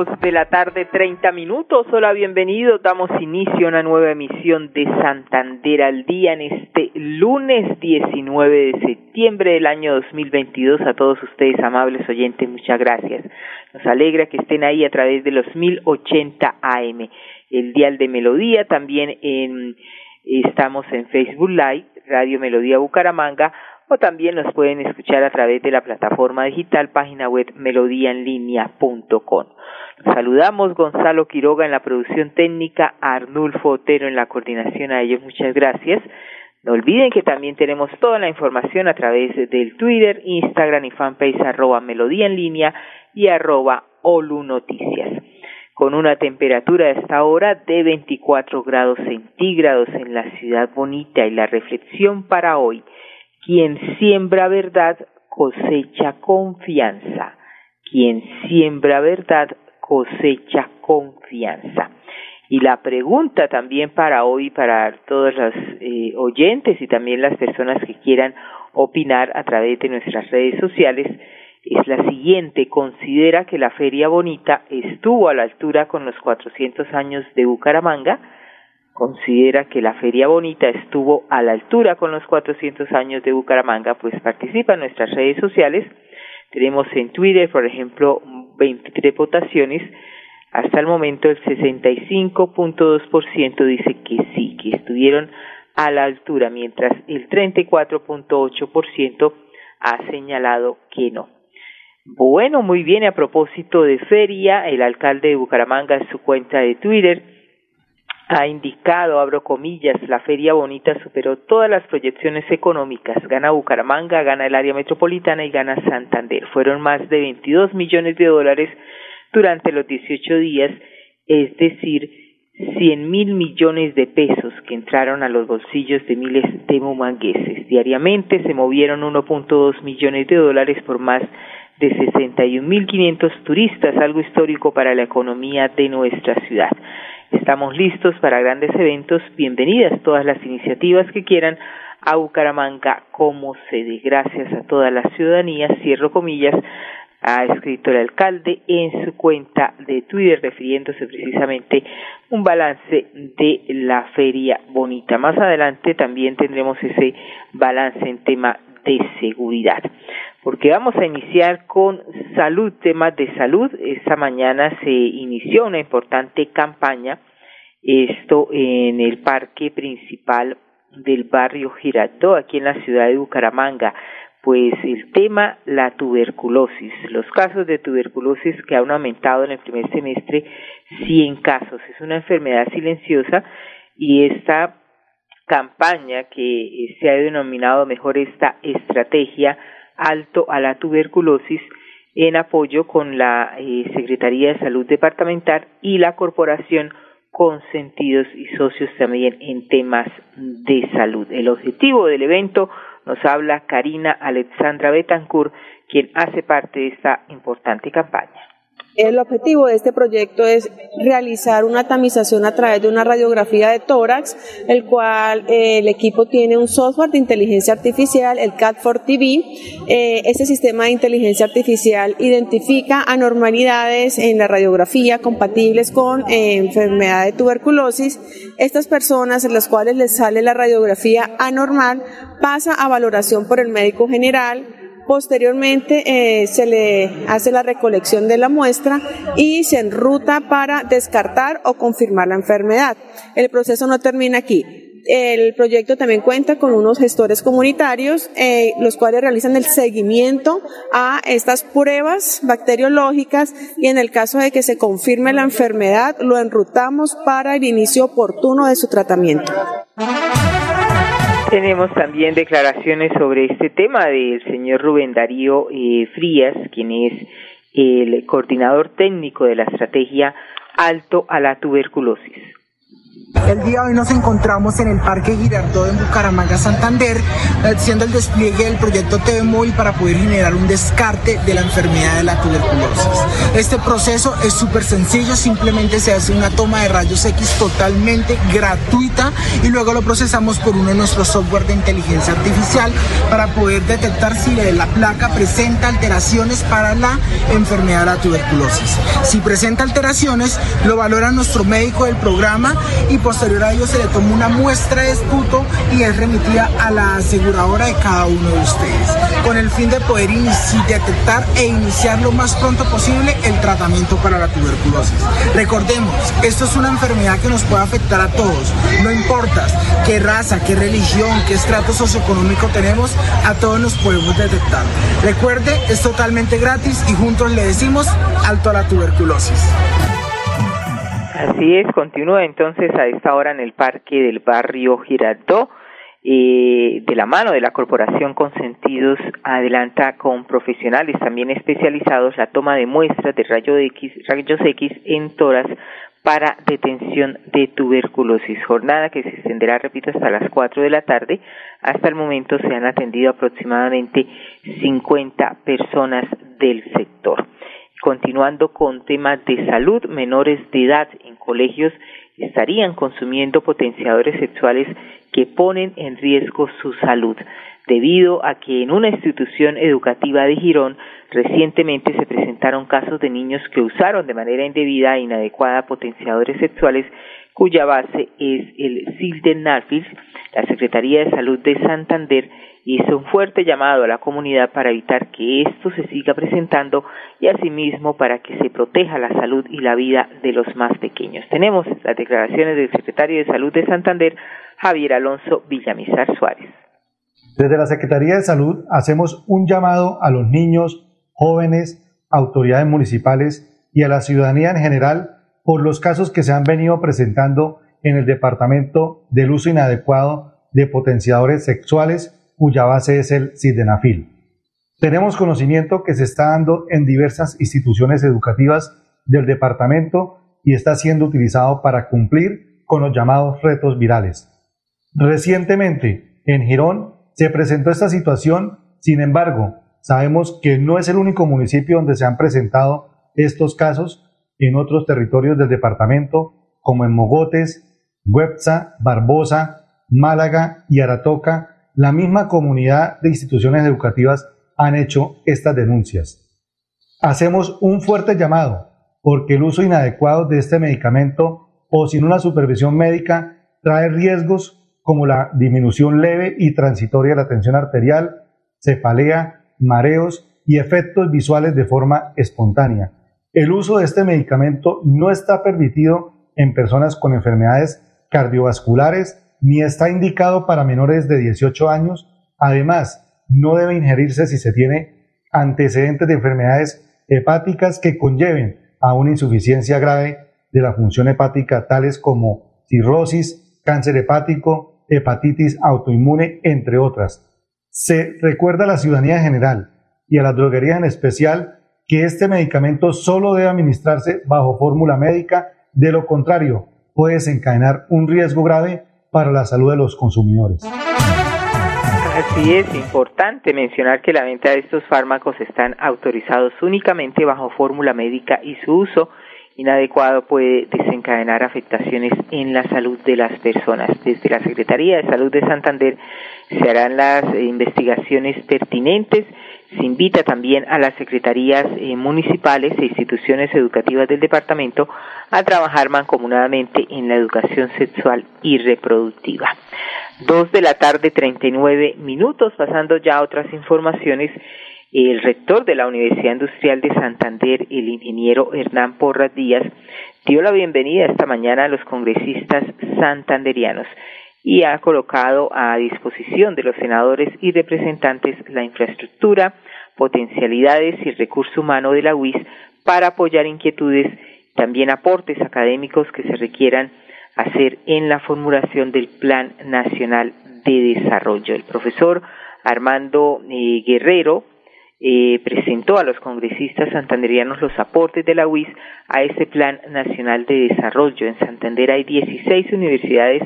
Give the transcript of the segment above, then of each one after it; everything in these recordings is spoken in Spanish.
Dos de la tarde, treinta minutos. Hola, bienvenidos. Damos inicio a una nueva emisión de Santander al día en este lunes 19 de septiembre del año 2022. A todos ustedes, amables oyentes, muchas gracias. Nos alegra que estén ahí a través de los 1080 AM, el dial de Melodía. También en, estamos en Facebook Live, Radio Melodía Bucaramanga o también nos pueden escuchar a través de la plataforma digital página web melodíaenlínea.com. Saludamos Gonzalo Quiroga en la producción técnica, Arnulfo Otero en la coordinación, a ellos muchas gracias. No olviden que también tenemos toda la información a través del Twitter, Instagram y fanpage arroba melodía en línea y arroba Olu Noticias. Con una temperatura a esta hora de 24 grados centígrados en la ciudad bonita y la reflexión para hoy quien siembra verdad cosecha confianza. Quien siembra verdad cosecha confianza. Y la pregunta también para hoy, para todos los eh, oyentes y también las personas que quieran opinar a través de nuestras redes sociales, es la siguiente. Considera que la Feria Bonita estuvo a la altura con los 400 años de Bucaramanga considera que la Feria Bonita estuvo a la altura con los 400 años de Bucaramanga, pues participa en nuestras redes sociales. Tenemos en Twitter, por ejemplo, 23 votaciones. Hasta el momento el 65.2% dice que sí, que estuvieron a la altura, mientras el 34.8% ha señalado que no. Bueno, muy bien, a propósito de feria, el alcalde de Bucaramanga en su cuenta de Twitter ha indicado, abro comillas, la Feria Bonita superó todas las proyecciones económicas. Gana Bucaramanga, gana el área metropolitana y gana Santander. Fueron más de 22 millones de dólares durante los 18 días, es decir, 100 mil millones de pesos que entraron a los bolsillos de miles de mumangueses. Diariamente se movieron 1.2 millones de dólares por más de 61.500 turistas, algo histórico para la economía de nuestra ciudad. Estamos listos para grandes eventos. Bienvenidas todas las iniciativas que quieran a Bucaramanga como sede. Gracias a toda la ciudadanía, cierro comillas, ha escrito el alcalde en su cuenta de Twitter refiriéndose precisamente un balance de la feria bonita. Más adelante también tendremos ese balance en tema de seguridad porque vamos a iniciar con salud, temas de salud. Esta mañana se inició una importante campaña, esto en el parque principal del barrio Girardot, aquí en la ciudad de Bucaramanga. Pues el tema, la tuberculosis, los casos de tuberculosis que han aumentado en el primer semestre, 100 casos. Es una enfermedad silenciosa y esta campaña que se ha denominado mejor esta estrategia alto a la tuberculosis en apoyo con la eh, Secretaría de Salud Departamental y la Corporación Consentidos y socios también en temas de salud. El objetivo del evento nos habla Karina Alexandra Betancourt, quien hace parte de esta importante campaña. El objetivo de este proyecto es realizar una tamización a través de una radiografía de tórax, el cual eh, el equipo tiene un software de inteligencia artificial, el CAT4TV. Eh, este sistema de inteligencia artificial identifica anormalidades en la radiografía compatibles con eh, enfermedad de tuberculosis. Estas personas en las cuales les sale la radiografía anormal pasa a valoración por el médico general Posteriormente eh, se le hace la recolección de la muestra y se enruta para descartar o confirmar la enfermedad. El proceso no termina aquí. El proyecto también cuenta con unos gestores comunitarios, eh, los cuales realizan el seguimiento a estas pruebas bacteriológicas y en el caso de que se confirme la enfermedad, lo enrutamos para el inicio oportuno de su tratamiento. Tenemos también declaraciones sobre este tema del señor Rubén Darío eh, Frías, quien es el coordinador técnico de la estrategia Alto a la Tuberculosis. El día de hoy nos encontramos en el Parque Girardot en Bucaramanga, Santander, haciendo el despliegue del proyecto TV Móvil para poder generar un descarte de la enfermedad de la tuberculosis. Este proceso es súper sencillo, simplemente se hace una toma de rayos X totalmente gratuita y luego lo procesamos por uno de nuestros software de inteligencia artificial para poder detectar si la placa presenta alteraciones para la enfermedad de la tuberculosis. Si presenta alteraciones, lo valora nuestro médico del programa y posterior a ello se le toma una muestra de esputo y es remitida a la aseguradora de cada uno de ustedes, con el fin de poder detectar e iniciar lo más pronto posible el tratamiento para la tuberculosis. Recordemos, esto es una enfermedad que nos puede afectar a todos, no importa qué raza, qué religión, qué estrato socioeconómico tenemos, a todos nos podemos detectar. Recuerde, es totalmente gratis y juntos le decimos alto a la tuberculosis. Así es, continúa entonces a esta hora en el parque del barrio Girardot. Eh, de la mano de la Corporación Consentidos adelanta con profesionales también especializados la toma de muestras de rayos X, rayos X en toras para detención de tuberculosis. Jornada que se extenderá, repito, hasta las 4 de la tarde. Hasta el momento se han atendido aproximadamente 50 personas del sector. Continuando con temas de salud, menores de edad en colegios estarían consumiendo potenciadores sexuales que ponen en riesgo su salud, debido a que en una institución educativa de Girón recientemente se presentaron casos de niños que usaron de manera indebida e inadecuada potenciadores sexuales cuya base es el Sildenafil. La Secretaría de Salud de Santander hizo un fuerte llamado a la comunidad para evitar que esto se siga presentando y asimismo para que se proteja la salud y la vida de los más pequeños. Tenemos las declaraciones del secretario de Salud de Santander, Javier Alonso Villamizar Suárez. Desde la Secretaría de Salud hacemos un llamado a los niños, jóvenes, autoridades municipales y a la ciudadanía en general por los casos que se han venido presentando en el departamento del uso inadecuado de potenciadores sexuales cuya base es el sildenafil. Tenemos conocimiento que se está dando en diversas instituciones educativas del departamento y está siendo utilizado para cumplir con los llamados retos virales. Recientemente, en Girón, se presentó esta situación, sin embargo, sabemos que no es el único municipio donde se han presentado estos casos en otros territorios del departamento, como en Mogotes, Huepza, Barbosa, Málaga y Aratoca, la misma comunidad de instituciones educativas han hecho estas denuncias. Hacemos un fuerte llamado porque el uso inadecuado de este medicamento o sin una supervisión médica trae riesgos como la disminución leve y transitoria de la tensión arterial, cefalea, mareos y efectos visuales de forma espontánea. El uso de este medicamento no está permitido en personas con enfermedades cardiovasculares ni está indicado para menores de 18 años. Además, no debe ingerirse si se tiene antecedentes de enfermedades hepáticas que conlleven a una insuficiencia grave de la función hepática, tales como cirrosis, cáncer hepático, hepatitis autoinmune, entre otras. Se recuerda a la ciudadanía en general y a las droguerías en especial que este medicamento solo debe administrarse bajo fórmula médica, de lo contrario puede desencadenar un riesgo grave para la salud de los consumidores. Así es, importante mencionar que la venta de estos fármacos están autorizados únicamente bajo fórmula médica y su uso inadecuado puede desencadenar afectaciones en la salud de las personas. Desde la Secretaría de Salud de Santander se harán las investigaciones pertinentes. Se invita también a las secretarías eh, municipales e instituciones educativas del departamento a trabajar mancomunadamente en la educación sexual y reproductiva. Dos de la tarde, treinta y nueve minutos, pasando ya a otras informaciones. El rector de la Universidad Industrial de Santander, el ingeniero Hernán Porras Díaz, dio la bienvenida esta mañana a los congresistas santanderianos y ha colocado a disposición de los senadores y representantes la infraestructura, potencialidades y recurso humano de la UIS para apoyar inquietudes, también aportes académicos que se requieran hacer en la formulación del Plan Nacional de Desarrollo. El profesor Armando eh, Guerrero, eh, presentó a los congresistas santanderianos los aportes de la UIS a este Plan Nacional de Desarrollo. En Santander hay 16 universidades,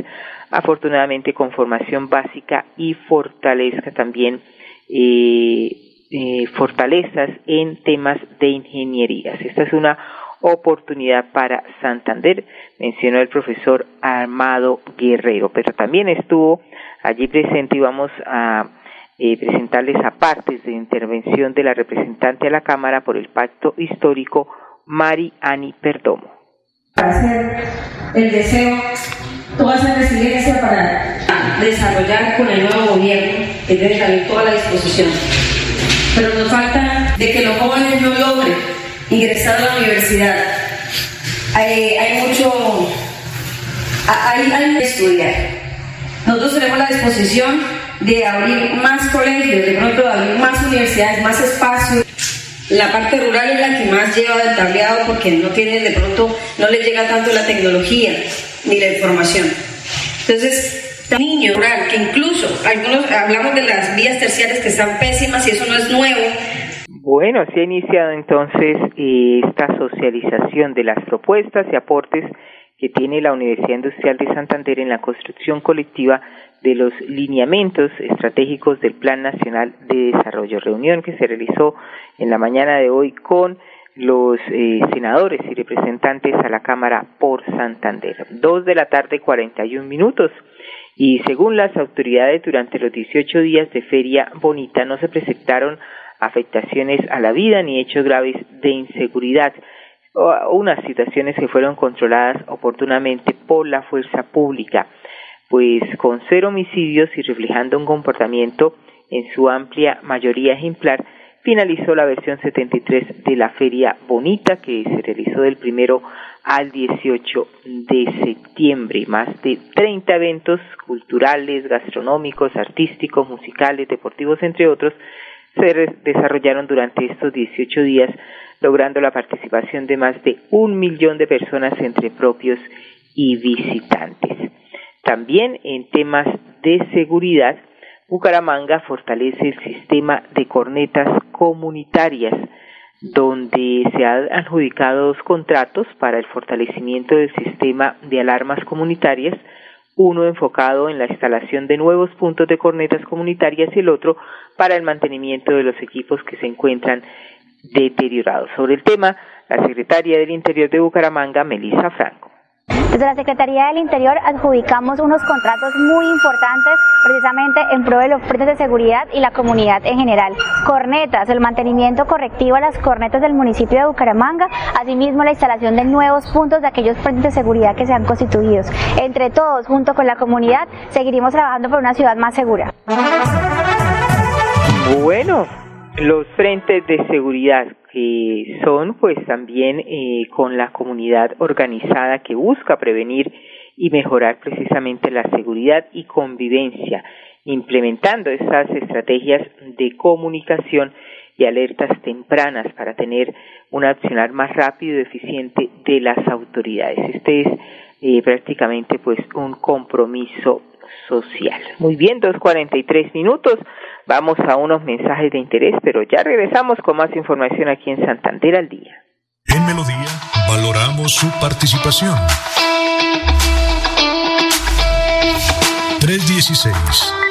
afortunadamente con formación básica y fortaleza también eh, eh, fortalezas en temas de ingenierías. Esta es una oportunidad para Santander, mencionó el profesor Armado Guerrero, pero también estuvo allí presente y vamos a eh, presentarles partes de intervención de la representante a la Cámara por el Pacto Histórico, Mari Ani Perdomo. Hacer el deseo, toda esa resiliencia para desarrollar con el nuevo gobierno que debe toda la disposición. Pero nos falta de que los jóvenes no logren ingresar a la universidad. Hay, hay mucho, hay, hay que estudiar. Nosotros tenemos la disposición de abrir más colegios, de pronto abrir más universidades, más espacios. La parte rural es la que más lleva el tableado porque no tiene, de pronto, no le llega tanto la tecnología ni la información. Entonces, niño rural, que incluso algunos hablamos de las vías terciarias que están pésimas y eso no es nuevo. Bueno, se ha iniciado entonces eh, esta socialización de las propuestas y aportes que tiene la Universidad Industrial de Santander en la construcción colectiva de los lineamientos estratégicos del Plan Nacional de Desarrollo. Reunión que se realizó en la mañana de hoy con los eh, senadores y representantes a la Cámara por Santander. Dos de la tarde, 41 minutos. Y según las autoridades, durante los 18 días de Feria Bonita no se presentaron afectaciones a la vida ni hechos graves de inseguridad unas situaciones que fueron controladas oportunamente por la fuerza pública pues con cero homicidios y reflejando un comportamiento en su amplia mayoría ejemplar, finalizó la versión 73 de la Feria Bonita que se realizó del primero al 18 de septiembre. Más de 30 eventos culturales, gastronómicos, artísticos, musicales, deportivos, entre otros, se desarrollaron durante estos 18 días, logrando la participación de más de un millón de personas entre propios y visitantes. También en temas de seguridad, Bucaramanga fortalece el sistema de cornetas comunitarias, donde se han adjudicado dos contratos para el fortalecimiento del sistema de alarmas comunitarias, uno enfocado en la instalación de nuevos puntos de cornetas comunitarias y el otro para el mantenimiento de los equipos que se encuentran deteriorados. Sobre el tema, la secretaria del Interior de Bucaramanga, Melissa Franco. Desde la Secretaría del Interior adjudicamos unos contratos muy importantes precisamente en pro de los frentes de seguridad y la comunidad en general. Cornetas, el mantenimiento correctivo a las cornetas del municipio de Bucaramanga, asimismo la instalación de nuevos puntos de aquellos frentes de seguridad que se han constituido. Entre todos, junto con la comunidad, seguiremos trabajando por una ciudad más segura. Bueno, los frentes de seguridad son pues también eh, con la comunidad organizada que busca prevenir y mejorar precisamente la seguridad y convivencia, implementando esas estrategias de comunicación y alertas tempranas para tener un accionar más rápido y eficiente de las autoridades. Este es eh, prácticamente pues un compromiso social. Muy bien, dos cuarenta y tres minutos. Vamos a unos mensajes de interés, pero ya regresamos con más información aquí en Santander al día. En Melodía valoramos su participación.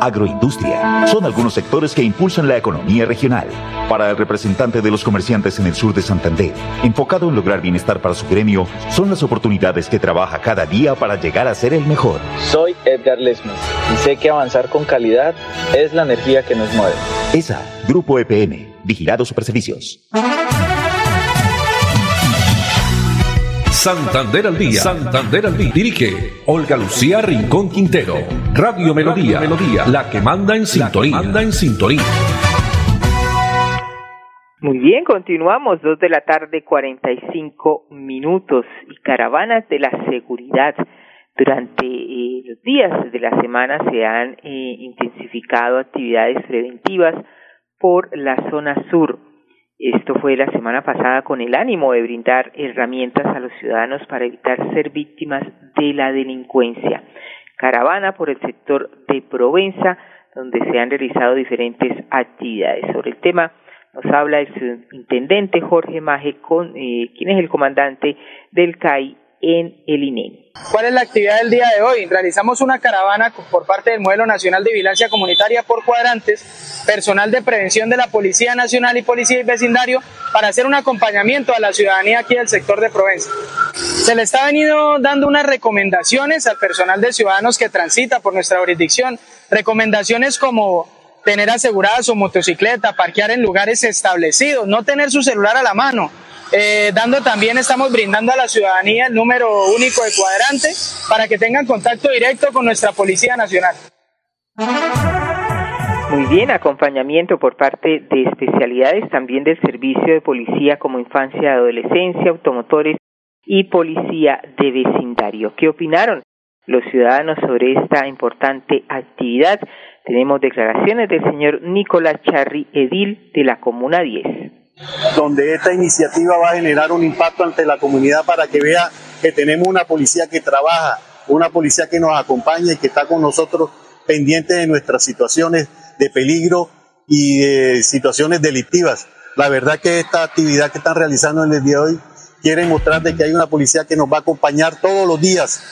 agroindustria. Son algunos sectores que impulsan la economía regional. Para el representante de los comerciantes en el sur de Santander, enfocado en lograr bienestar para su gremio, son las oportunidades que trabaja cada día para llegar a ser el mejor. Soy Edgar Lesmes y sé que avanzar con calidad es la energía que nos mueve. ESA, Grupo EPM, Vigilados Superservicios. Santander al día. Santander al día. Dirige Olga Lucía Rincón Quintero. Radio Melodía. Melodía. La que manda en sintonía. Manda en sintonía. Muy bien, continuamos, dos de la tarde, cuarenta y cinco minutos y caravanas de la seguridad. Durante eh, los días de la semana se han eh, intensificado actividades preventivas por la zona sur. Esto fue la semana pasada con el ánimo de brindar herramientas a los ciudadanos para evitar ser víctimas de la delincuencia. Caravana por el sector de Provenza, donde se han realizado diferentes actividades. Sobre el tema nos habla el intendente Jorge Maje, con, eh, quien es el comandante del CAI en el INE. ¿Cuál es la actividad del día de hoy? Realizamos una caravana por parte del Modelo Nacional de Vigilancia Comunitaria por cuadrantes, personal de prevención de la Policía Nacional y Policía y Vecindario para hacer un acompañamiento a la ciudadanía aquí del sector de Provenza. Se le está venido dando unas recomendaciones al personal de ciudadanos que transita por nuestra jurisdicción, recomendaciones como tener asegurada su motocicleta, parquear en lugares establecidos, no tener su celular a la mano, eh, dando también, estamos brindando a la ciudadanía el número único de cuadrante para que tengan contacto directo con nuestra Policía Nacional. Muy bien, acompañamiento por parte de especialidades también del Servicio de Policía como Infancia Adolescencia, Automotores y Policía de Vecindario. ¿Qué opinaron los ciudadanos sobre esta importante actividad? Tenemos declaraciones del señor Nicolás Charri, edil de la Comuna 10 donde esta iniciativa va a generar un impacto ante la comunidad para que vea que tenemos una policía que trabaja, una policía que nos acompaña y que está con nosotros pendiente de nuestras situaciones de peligro y de situaciones delictivas. La verdad que esta actividad que están realizando en el día de hoy quiere mostrar de que hay una policía que nos va a acompañar todos los días.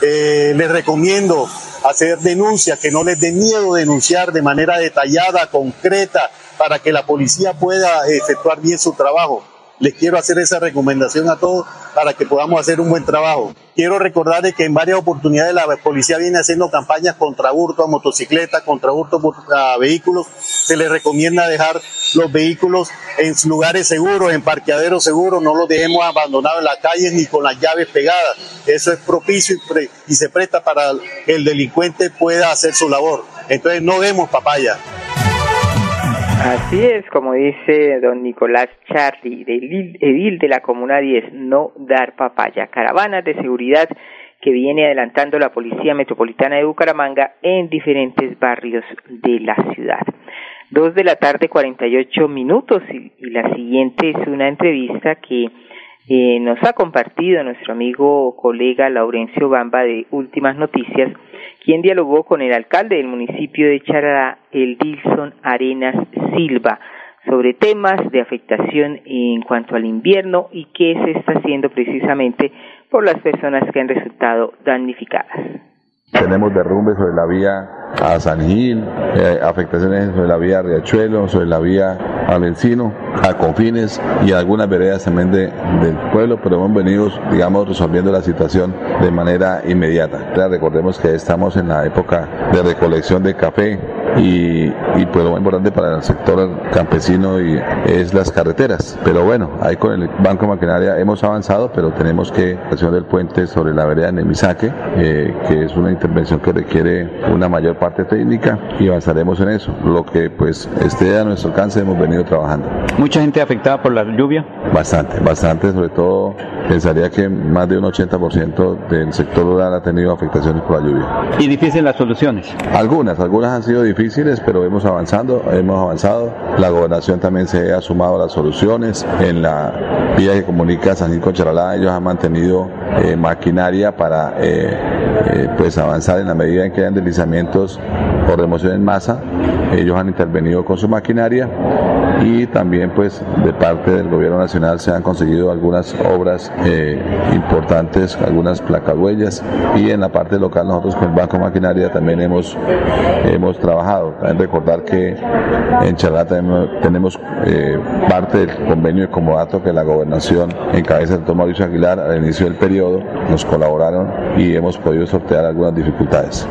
Eh, les recomiendo hacer denuncias, que no les dé miedo denunciar de manera detallada, concreta, para que la policía pueda efectuar bien su trabajo. Les quiero hacer esa recomendación a todos para que podamos hacer un buen trabajo. Quiero recordarles que en varias oportunidades la policía viene haciendo campañas contra hurto a motocicletas, contra hurto a vehículos. Se les recomienda dejar los vehículos en lugares seguros, en parqueaderos seguros, no los dejemos abandonados en las calles ni con las llaves pegadas. Eso es propicio y, se presta para que el delincuente pueda hacer su labor. Entonces no demos papaya. Así es, como dice don Nicolás Charly, edil de la Comuna 10, no dar papaya. Caravanas de seguridad que viene adelantando la Policía Metropolitana de Bucaramanga en diferentes barrios de la ciudad. Dos de la tarde, 48 minutos, y, la siguiente es una entrevista que eh, nos ha compartido nuestro amigo colega Laurencio Bamba de Últimas Noticias, quien dialogó con el alcalde del municipio de Charará, el Dilson Arenas Silva, sobre temas de afectación en cuanto al invierno y qué se está haciendo precisamente por las personas que han resultado damnificadas. Tenemos derrumbes sobre la vía a San Gil, eh, afectaciones sobre la vía Riachuelo, sobre la vía Valencino, a Confines y algunas veredas también de, del pueblo, pero hemos venido, digamos, resolviendo la situación de manera inmediata. recordemos que estamos en la época de recolección de café, y, y, pues lo más importante para el sector campesino y es las carreteras. Pero bueno, ahí con el Banco Maquinaria hemos avanzado, pero tenemos que hacer del puente sobre la vereda Nemisaque, eh, que es una intervención que requiere una mayor parte técnica y avanzaremos en eso. Lo que pues esté a nuestro alcance hemos venido trabajando. ¿Mucha gente afectada por la lluvia? Bastante, bastante, sobre todo pensaría que más de un 80% del sector rural ha tenido afectaciones por la lluvia. ¿Y difíciles las soluciones? Algunas, algunas han sido difíciles, pero hemos avanzado, hemos avanzado. La gobernación también se ha sumado a las soluciones. En la vía que comunica San Gil con Charalá, ellos han mantenido eh, maquinaria para eh, eh, pues avanzar en la medida en que hayan deslizamientos o remoción en masa. Ellos han intervenido con su maquinaria y también pues de parte del gobierno nacional se han conseguido algunas obras importantes, algunas placahuellas y en la parte local nosotros con el Banco Maquinaria también hemos, hemos trabajado. También recordar que en Chalá tenemos eh, parte del convenio de comodato que la gobernación en cabeza del doctor Mauricio Aguilar al inicio del periodo nos colaboraron y hemos podido sortear algunas dificultades.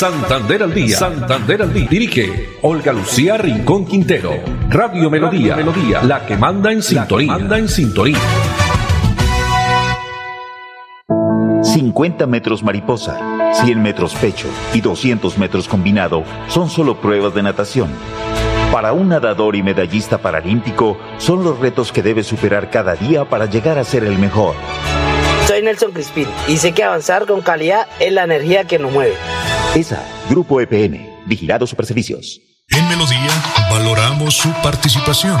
Santander al día. Santander al día. Dirige Olga Lucía Rincón Quintero. Radio Melodía. Melodía. La que manda en sintonía. Manda en sintonía. 50 metros mariposa 100 metros pecho y 200 metros combinado son solo pruebas de natación. Para un nadador y medallista paralímpico son los retos que debe superar cada día para llegar a ser el mejor. Soy Nelson Crispín y sé que avanzar con calidad es la energía que nos mueve. ESA, Grupo EPN, Vigilado Superservicios. En Melodía valoramos su participación.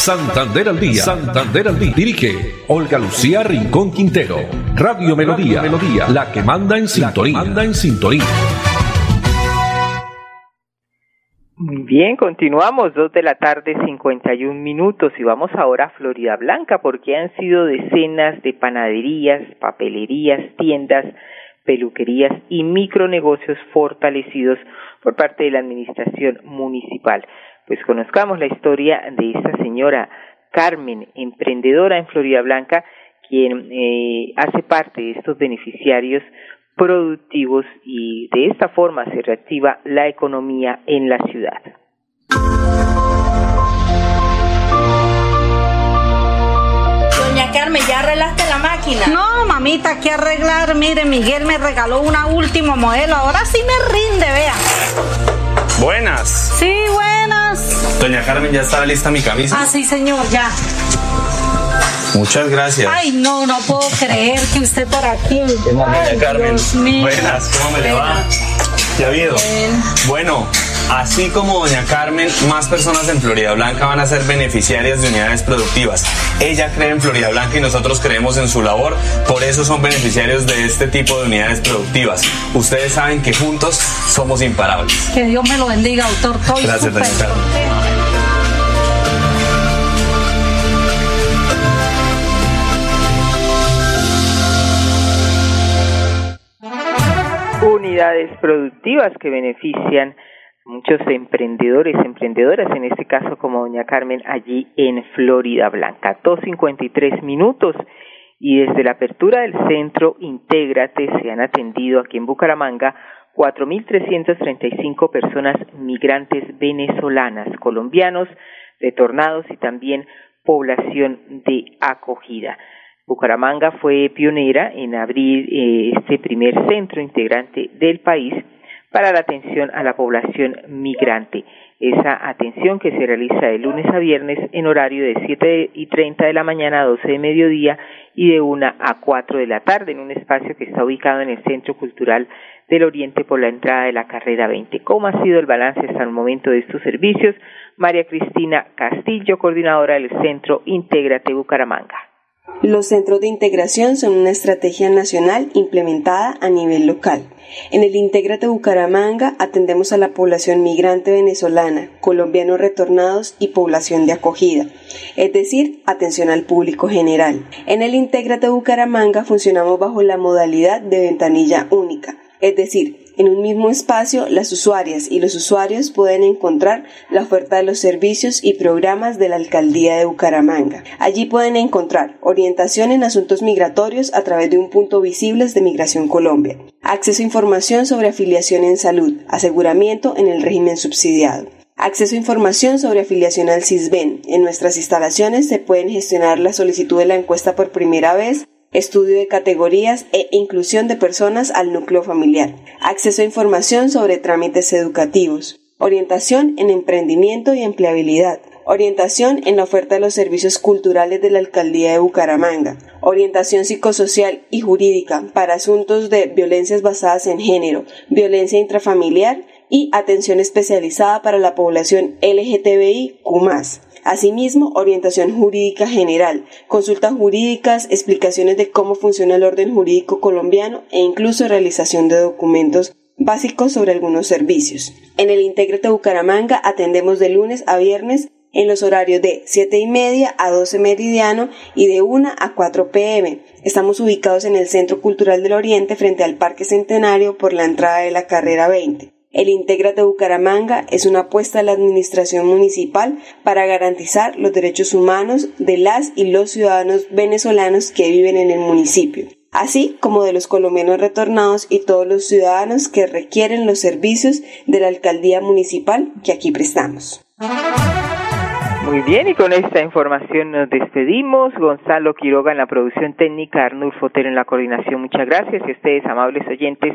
Santander al día. Santander al día. Dirige Olga Lucía Rincón Quintero. Radio Melodía. Melodía. La que manda en sintonía. manda en sintonía. Muy bien, continuamos, dos de la tarde, 51 minutos, y vamos ahora a Florida Blanca, porque han sido decenas de panaderías, papelerías, tiendas, peluquerías y micronegocios fortalecidos por parte de la administración municipal pues conozcamos la historia de esta señora Carmen, emprendedora en Florida Blanca, quien eh, hace parte de estos beneficiarios productivos y de esta forma se reactiva la economía en la ciudad. Doña Carmen, ¿ya arreglaste la máquina? No, mamita, que arreglar. Mire, Miguel me regaló una último modelo. Ahora sí me rinde, vea. Buenas. Sí, buenas. Doña Carmen, ¿ya está lista mi camisa? Ah, sí, señor, ya. Muchas gracias. Ay, no, no puedo creer que usted por aquí. Doña Carmen. Buenas, ¿cómo me le va? ¿Ya ha habido? Bueno, Así como Doña Carmen, más personas en Florida Blanca van a ser beneficiarias de unidades productivas. Ella cree en Florida Blanca y nosotros creemos en su labor, por eso son beneficiarios de este tipo de unidades productivas. Ustedes saben que juntos somos imparables. Que Dios me lo bendiga, doctor. Gracias, Doña Carmen. unidades productivas que benefician muchos emprendedores, emprendedoras, en este caso como doña Carmen, allí en Florida Blanca. 2.53 minutos y desde la apertura del centro Intégrate se han atendido aquí en Bucaramanga 4.335 personas migrantes venezolanas, colombianos, retornados y también población de acogida. Bucaramanga fue pionera en abrir eh, este primer centro integrante del país para la atención a la población migrante. Esa atención que se realiza de lunes a viernes en horario de 7 y 30 de la mañana a 12 de mediodía y de 1 a 4 de la tarde en un espacio que está ubicado en el Centro Cultural del Oriente por la entrada de la carrera 20. ¿Cómo ha sido el balance hasta el momento de estos servicios? María Cristina Castillo, coordinadora del Centro Intégrate Bucaramanga. Los centros de integración son una estrategia nacional implementada a nivel local. En el Intégrate Bucaramanga atendemos a la población migrante venezolana, colombianos retornados y población de acogida, es decir, atención al público general. En el Intégrate Bucaramanga funcionamos bajo la modalidad de ventanilla única, es decir, en un mismo espacio, las usuarias y los usuarios pueden encontrar la oferta de los servicios y programas de la Alcaldía de Bucaramanga. Allí pueden encontrar orientación en asuntos migratorios a través de un punto visible de Migración Colombia, acceso a información sobre afiliación en salud, aseguramiento en el régimen subsidiado. Acceso a información sobre afiliación al CISBEN. En nuestras instalaciones se pueden gestionar la solicitud de la encuesta por primera vez, estudio de categorías e inclusión de personas al núcleo familiar, acceso a información sobre trámites educativos, orientación en emprendimiento y empleabilidad, orientación en la oferta de los servicios culturales de la Alcaldía de Bucaramanga, orientación psicosocial y jurídica para asuntos de violencias basadas en género, violencia intrafamiliar y atención especializada para la población LGTBIQ Asimismo, orientación jurídica general, consultas jurídicas, explicaciones de cómo funciona el orden jurídico colombiano e incluso realización de documentos básicos sobre algunos servicios. En el Intégrate Bucaramanga atendemos de lunes a viernes en los horarios de 7 y media a 12 meridiano y de 1 a 4 pm. Estamos ubicados en el Centro Cultural del Oriente frente al Parque Centenario por la entrada de la carrera 20. El Intégrate Bucaramanga es una apuesta de la Administración Municipal para garantizar los derechos humanos de las y los ciudadanos venezolanos que viven en el municipio, así como de los colombianos retornados y todos los ciudadanos que requieren los servicios de la Alcaldía Municipal que aquí prestamos. Muy bien, y con esta información nos despedimos. Gonzalo Quiroga en la producción técnica, Arnulfo Otero en la coordinación. Muchas gracias. Y ustedes, amables oyentes,